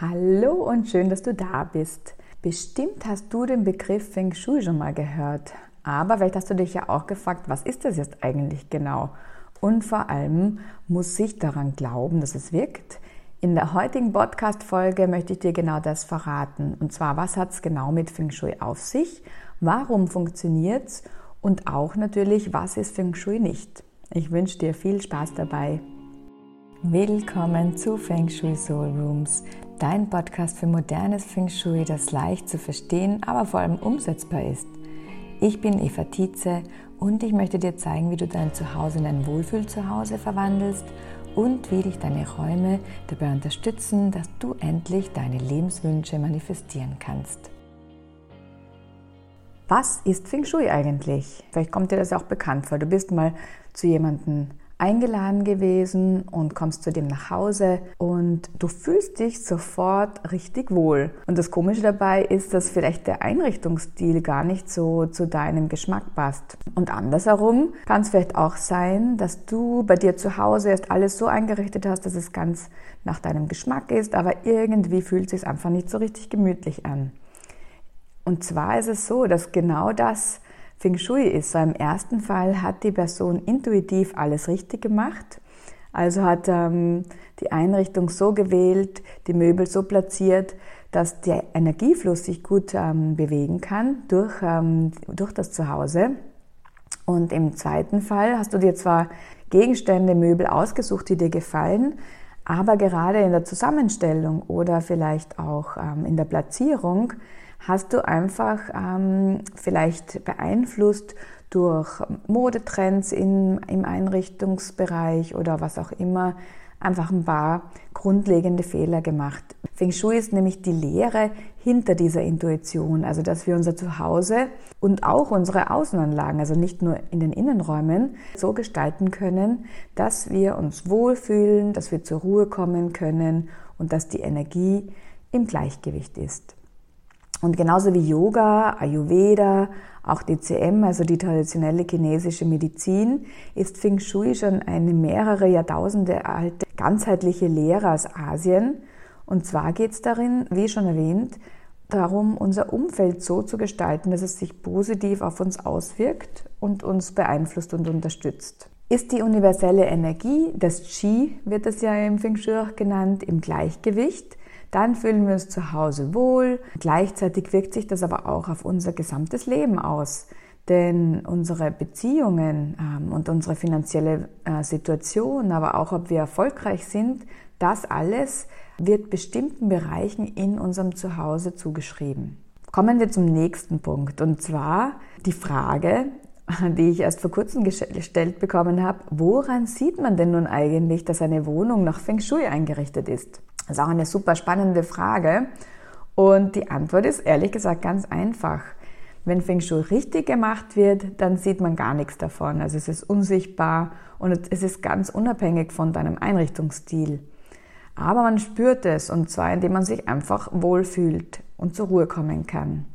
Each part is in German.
Hallo und schön, dass du da bist. Bestimmt hast du den Begriff Feng Shui schon mal gehört. Aber vielleicht hast du dich ja auch gefragt, was ist das jetzt eigentlich genau? Und vor allem muss ich daran glauben, dass es wirkt. In der heutigen Podcast-Folge möchte ich dir genau das verraten. Und zwar, was hat es genau mit Feng Shui auf sich? Warum funktioniert es? Und auch natürlich, was ist Feng Shui nicht? Ich wünsche dir viel Spaß dabei. Willkommen zu Feng Shui Soul Rooms, dein Podcast für modernes Feng Shui, das leicht zu verstehen, aber vor allem umsetzbar ist. Ich bin Eva Tietze und ich möchte dir zeigen, wie du dein Zuhause in ein Wohlfühlzuhause verwandelst und wie dich deine Räume dabei unterstützen, dass du endlich deine Lebenswünsche manifestieren kannst. Was ist Feng Shui eigentlich? Vielleicht kommt dir das auch bekannt vor. Du bist mal zu jemandem eingeladen gewesen und kommst zu dem nach Hause und du fühlst dich sofort richtig wohl. Und das Komische dabei ist, dass vielleicht der Einrichtungsstil gar nicht so zu deinem Geschmack passt. Und andersherum kann es vielleicht auch sein, dass du bei dir zu Hause erst alles so eingerichtet hast, dass es ganz nach deinem Geschmack ist, aber irgendwie fühlt es sich einfach nicht so richtig gemütlich an. Und zwar ist es so, dass genau das Feng Shui ist. So im ersten Fall hat die Person intuitiv alles richtig gemacht. Also hat ähm, die Einrichtung so gewählt, die Möbel so platziert, dass der Energiefluss sich gut ähm, bewegen kann durch, ähm, durch das Zuhause. Und im zweiten Fall hast du dir zwar Gegenstände, Möbel ausgesucht, die dir gefallen, aber gerade in der Zusammenstellung oder vielleicht auch ähm, in der Platzierung hast du einfach ähm, vielleicht beeinflusst durch Modetrends in, im Einrichtungsbereich oder was auch immer, einfach ein paar grundlegende Fehler gemacht. Feng Shui ist nämlich die Lehre hinter dieser Intuition, also dass wir unser Zuhause und auch unsere Außenanlagen, also nicht nur in den Innenräumen, so gestalten können, dass wir uns wohlfühlen, dass wir zur Ruhe kommen können und dass die Energie im Gleichgewicht ist. Und genauso wie Yoga, Ayurveda, auch DCM, also die traditionelle chinesische Medizin, ist Feng Shui schon eine mehrere Jahrtausende alte ganzheitliche Lehre aus Asien. Und zwar geht es darin, wie schon erwähnt, darum, unser Umfeld so zu gestalten, dass es sich positiv auf uns auswirkt und uns beeinflusst und unterstützt. Ist die universelle Energie, das Qi wird es ja im Feng Shui auch genannt, im Gleichgewicht, dann fühlen wir uns zu Hause wohl. Gleichzeitig wirkt sich das aber auch auf unser gesamtes Leben aus. Denn unsere Beziehungen ähm, und unsere finanzielle äh, Situation, aber auch ob wir erfolgreich sind, das alles wird bestimmten Bereichen in unserem Zuhause zugeschrieben. Kommen wir zum nächsten Punkt und zwar die Frage, die ich erst vor kurzem gestellt bekommen habe, woran sieht man denn nun eigentlich, dass eine Wohnung nach Feng Shui eingerichtet ist? Das ist auch eine super spannende Frage. Und die Antwort ist ehrlich gesagt ganz einfach. Wenn Feng Shui richtig gemacht wird, dann sieht man gar nichts davon. Also es ist unsichtbar und es ist ganz unabhängig von deinem Einrichtungsstil. Aber man spürt es und zwar indem man sich einfach wohlfühlt und zur Ruhe kommen kann.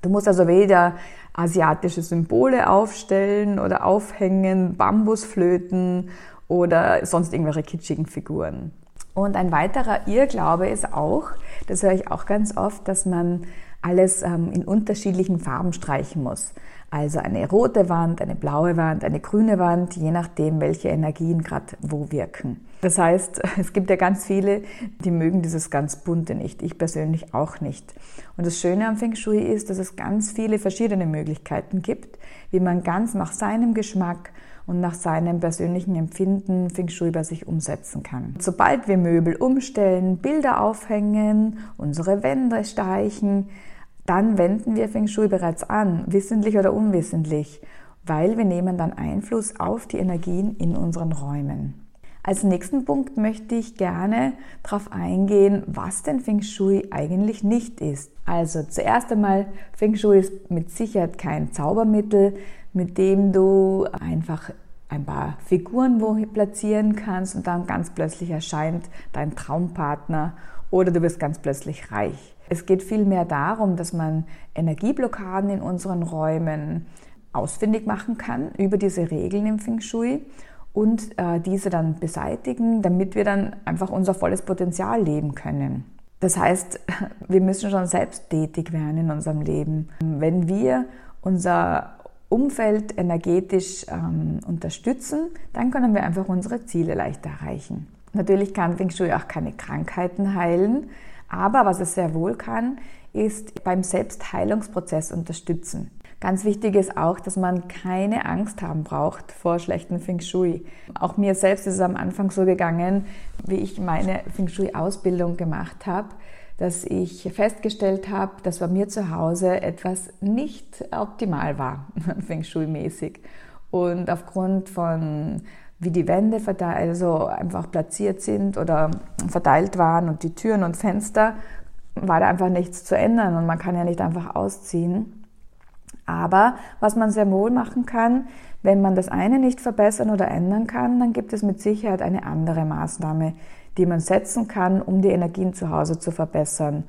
Du musst also weder asiatische Symbole aufstellen oder aufhängen, Bambusflöten oder sonst irgendwelche kitschigen Figuren. Und ein weiterer Irrglaube ist auch, das höre ich auch ganz oft, dass man alles ähm, in unterschiedlichen Farben streichen muss. Also eine rote Wand, eine blaue Wand, eine grüne Wand, je nachdem, welche Energien gerade wo wirken. Das heißt, es gibt ja ganz viele, die mögen dieses ganz bunte nicht. Ich persönlich auch nicht. Und das Schöne am Feng Shui ist, dass es ganz viele verschiedene Möglichkeiten gibt, wie man ganz nach seinem Geschmack und nach seinem persönlichen Empfinden Feng Shui bei sich umsetzen kann. Sobald wir Möbel umstellen, Bilder aufhängen, unsere Wände steichen, dann wenden wir Feng Shui bereits an, wissentlich oder unwissentlich, weil wir nehmen dann Einfluss auf die Energien in unseren Räumen. Als nächsten Punkt möchte ich gerne darauf eingehen, was denn Feng Shui eigentlich nicht ist. Also zuerst einmal, Feng Shui ist mit Sicherheit kein Zaubermittel, mit dem du einfach ein paar Figuren wo platzieren kannst und dann ganz plötzlich erscheint dein Traumpartner oder du wirst ganz plötzlich reich. Es geht vielmehr darum, dass man Energieblockaden in unseren Räumen ausfindig machen kann über diese Regeln im Feng Shui und äh, diese dann beseitigen, damit wir dann einfach unser volles Potenzial leben können. Das heißt, wir müssen schon selbst tätig werden in unserem Leben. Wenn wir unser Umfeld energetisch ähm, unterstützen, dann können wir einfach unsere Ziele leichter erreichen. Natürlich kann Feng Shui auch keine Krankheiten heilen, aber was es sehr wohl kann, ist beim Selbstheilungsprozess unterstützen. Ganz wichtig ist auch, dass man keine Angst haben braucht vor schlechten Feng Shui. Auch mir selbst ist es am Anfang so gegangen, wie ich meine Feng Shui-Ausbildung gemacht habe, dass ich festgestellt habe, dass bei mir zu Hause etwas nicht optimal war, Feng Shui-mäßig. Und aufgrund von wie die Wände verteilt, also einfach platziert sind oder verteilt waren und die Türen und Fenster, war da einfach nichts zu ändern und man kann ja nicht einfach ausziehen. Aber was man sehr wohl machen kann, wenn man das eine nicht verbessern oder ändern kann, dann gibt es mit Sicherheit eine andere Maßnahme, die man setzen kann, um die Energien zu Hause zu verbessern.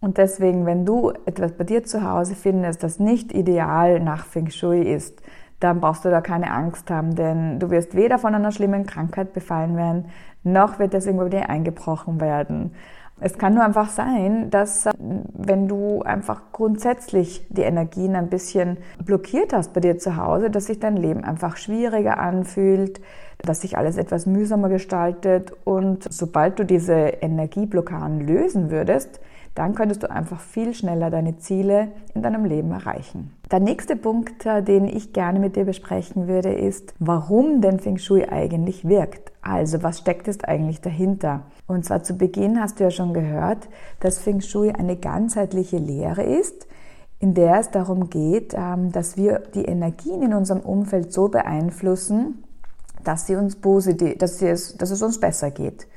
Und deswegen, wenn du etwas bei dir zu Hause findest, das nicht ideal nach Feng Shui ist, dann brauchst du da keine Angst haben, denn du wirst weder von einer schlimmen Krankheit befallen werden, noch wird das irgendwo dir eingebrochen werden. Es kann nur einfach sein, dass äh, wenn du einfach grundsätzlich die Energien ein bisschen blockiert hast bei dir zu Hause, dass sich dein Leben einfach schwieriger anfühlt, dass sich alles etwas mühsamer gestaltet. Und sobald du diese Energieblockaden lösen würdest, dann könntest du einfach viel schneller deine Ziele in deinem Leben erreichen. Der nächste Punkt, äh, den ich gerne mit dir besprechen würde, ist, warum denn Feng Shui eigentlich wirkt. Also, was steckt es eigentlich dahinter? Und zwar zu Beginn hast du ja schon gehört, dass Feng Shui eine ganzheitliche Lehre ist, in der es darum geht, ähm, dass wir die Energien in unserem Umfeld so beeinflussen, dass sie uns positiv, dass, es, dass es uns besser geht.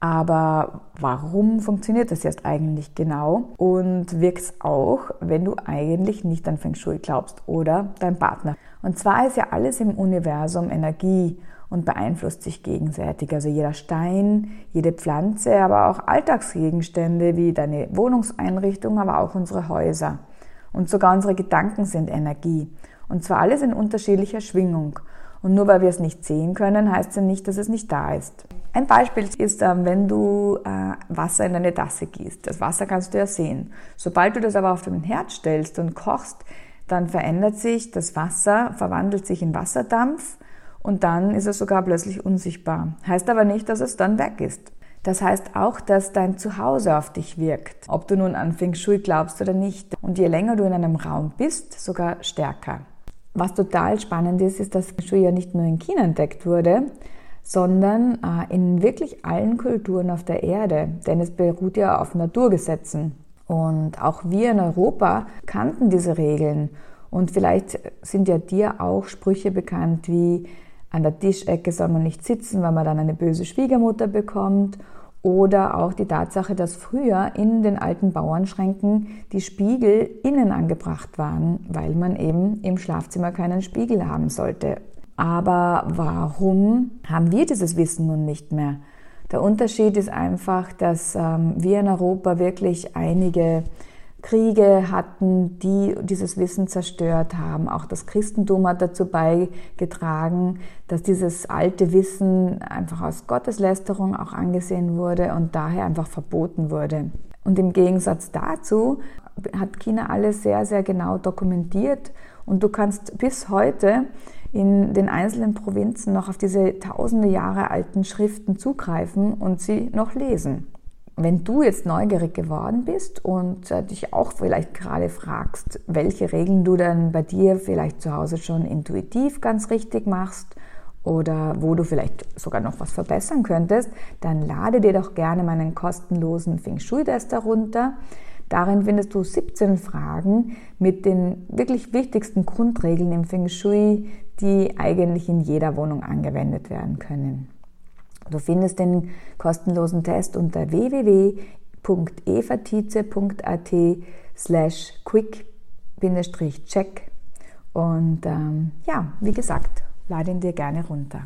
Aber warum funktioniert das jetzt eigentlich genau? Und wirkt es auch, wenn du eigentlich nicht an Feng Shui glaubst oder dein Partner? Und zwar ist ja alles im Universum Energie und beeinflusst sich gegenseitig. Also jeder Stein, jede Pflanze, aber auch Alltagsgegenstände wie deine Wohnungseinrichtung, aber auch unsere Häuser. Und sogar unsere Gedanken sind Energie. Und zwar alles in unterschiedlicher Schwingung. Und nur weil wir es nicht sehen können, heißt es ja nicht, dass es nicht da ist. Ein Beispiel ist, ähm, wenn du äh, Wasser in eine Tasse gießt. Das Wasser kannst du ja sehen. Sobald du das aber auf den Herd stellst und kochst, dann verändert sich das Wasser, verwandelt sich in Wasserdampf und dann ist es sogar plötzlich unsichtbar. Heißt aber nicht, dass es dann weg ist. Das heißt auch, dass dein Zuhause auf dich wirkt, ob du nun an Feng Shui glaubst oder nicht. Und je länger du in einem Raum bist, sogar stärker. Was total spannend ist, ist, dass Feng Shui ja nicht nur in China entdeckt wurde, sondern äh, in wirklich allen Kulturen auf der Erde, denn es beruht ja auf Naturgesetzen. Und auch wir in Europa kannten diese Regeln. Und vielleicht sind ja dir auch Sprüche bekannt wie an der Tischecke soll man nicht sitzen, weil man dann eine böse Schwiegermutter bekommt. Oder auch die Tatsache, dass früher in den alten Bauernschränken die Spiegel innen angebracht waren, weil man eben im Schlafzimmer keinen Spiegel haben sollte. Aber warum haben wir dieses Wissen nun nicht mehr? Der Unterschied ist einfach, dass ähm, wir in Europa wirklich einige Kriege hatten, die dieses Wissen zerstört haben. Auch das Christentum hat dazu beigetragen, dass dieses alte Wissen einfach als Gotteslästerung auch angesehen wurde und daher einfach verboten wurde. Und im Gegensatz dazu hat China alles sehr, sehr genau dokumentiert und du kannst bis heute in den einzelnen Provinzen noch auf diese tausende Jahre alten Schriften zugreifen und sie noch lesen. Wenn du jetzt neugierig geworden bist und äh, dich auch vielleicht gerade fragst, welche Regeln du dann bei dir vielleicht zu Hause schon intuitiv ganz richtig machst oder wo du vielleicht sogar noch was verbessern könntest, dann lade dir doch gerne meinen kostenlosen Feng Shui-Test herunter. Darin findest du 17 Fragen mit den wirklich wichtigsten Grundregeln im Feng Shui, die eigentlich in jeder Wohnung angewendet werden können. Du findest den kostenlosen Test unter www.evatize.at slash quick-check und ähm, ja, wie gesagt, lade ihn dir gerne runter.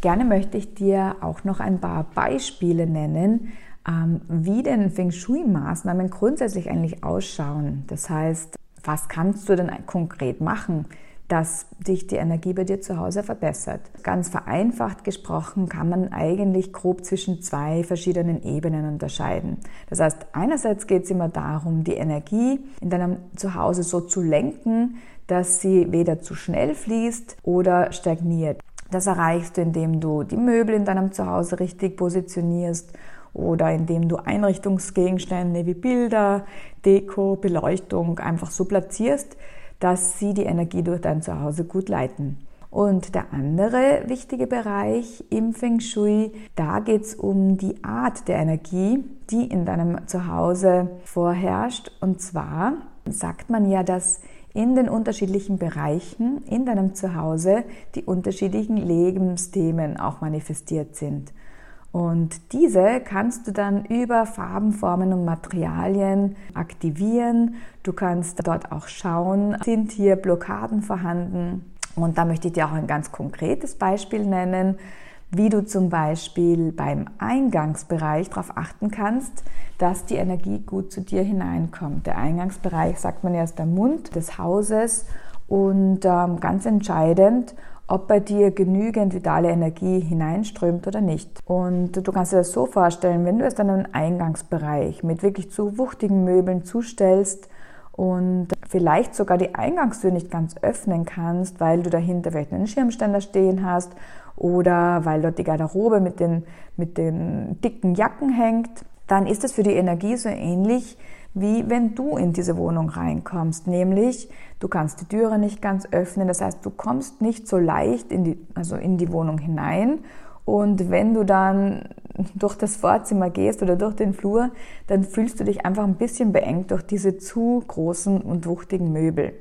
Gerne möchte ich dir auch noch ein paar Beispiele nennen, ähm, wie denn Feng Shui-Maßnahmen grundsätzlich eigentlich ausschauen. Das heißt, was kannst du denn konkret machen? Dass sich die Energie bei dir zu Hause verbessert. Ganz vereinfacht gesprochen kann man eigentlich grob zwischen zwei verschiedenen Ebenen unterscheiden. Das heißt, einerseits geht es immer darum, die Energie in deinem Zuhause so zu lenken, dass sie weder zu schnell fließt oder stagniert. Das erreichst du, indem du die Möbel in deinem Zuhause richtig positionierst oder indem du Einrichtungsgegenstände wie Bilder, Deko, Beleuchtung einfach so platzierst, dass sie die Energie durch dein Zuhause gut leiten. Und der andere wichtige Bereich im Feng Shui, da geht es um die Art der Energie, die in deinem Zuhause vorherrscht. Und zwar sagt man ja, dass in den unterschiedlichen Bereichen in deinem Zuhause die unterschiedlichen Lebensthemen auch manifestiert sind. Und diese kannst du dann über Farben, Formen und Materialien aktivieren. Du kannst dort auch schauen, sind hier Blockaden vorhanden. Und da möchte ich dir auch ein ganz konkretes Beispiel nennen wie du zum Beispiel beim Eingangsbereich darauf achten kannst, dass die Energie gut zu dir hineinkommt. Der Eingangsbereich, sagt man ja, ist der Mund des Hauses und ähm, ganz entscheidend, ob bei dir genügend vitale Energie hineinströmt oder nicht. Und du kannst dir das so vorstellen, wenn du jetzt einen Eingangsbereich mit wirklich zu wuchtigen Möbeln zustellst und vielleicht sogar die Eingangstür nicht ganz öffnen kannst, weil du dahinter vielleicht einen Schirmständer stehen hast oder weil dort die Garderobe mit den, mit den dicken Jacken hängt, dann ist es für die Energie so ähnlich, wie wenn du in diese Wohnung reinkommst. Nämlich, du kannst die Türe nicht ganz öffnen, das heißt, du kommst nicht so leicht in die, also in die Wohnung hinein. Und wenn du dann durch das Vorzimmer gehst oder durch den Flur, dann fühlst du dich einfach ein bisschen beengt durch diese zu großen und wuchtigen Möbel.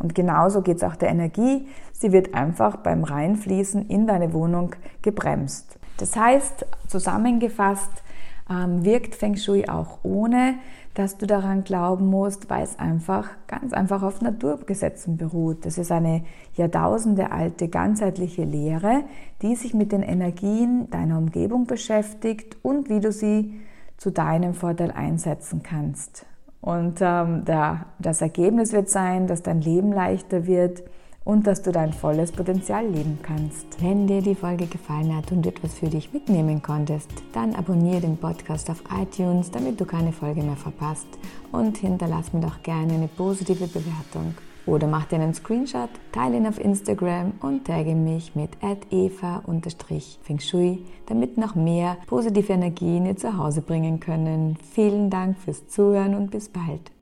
Und genauso geht es auch der Energie. Sie wird einfach beim Reinfließen in deine Wohnung gebremst. Das heißt, zusammengefasst, ähm, wirkt Feng Shui auch ohne, dass du daran glauben musst, weil es einfach ganz einfach auf Naturgesetzen beruht. Das ist eine Jahrtausende alte ganzheitliche Lehre, die sich mit den Energien deiner Umgebung beschäftigt und wie du sie zu deinem Vorteil einsetzen kannst. Und ähm, der, das Ergebnis wird sein, dass dein Leben leichter wird und dass du dein volles Potenzial leben kannst. Wenn dir die Folge gefallen hat und etwas für dich mitnehmen konntest, dann abonniere den Podcast auf iTunes, damit du keine Folge mehr verpasst und hinterlass mir doch gerne eine positive Bewertung. Oder mach dir einen Screenshot, teile ihn auf Instagram und tagge mich mit eva-feng shui, damit noch mehr positive Energien ihr zu Hause bringen können. Vielen Dank fürs Zuhören und bis bald.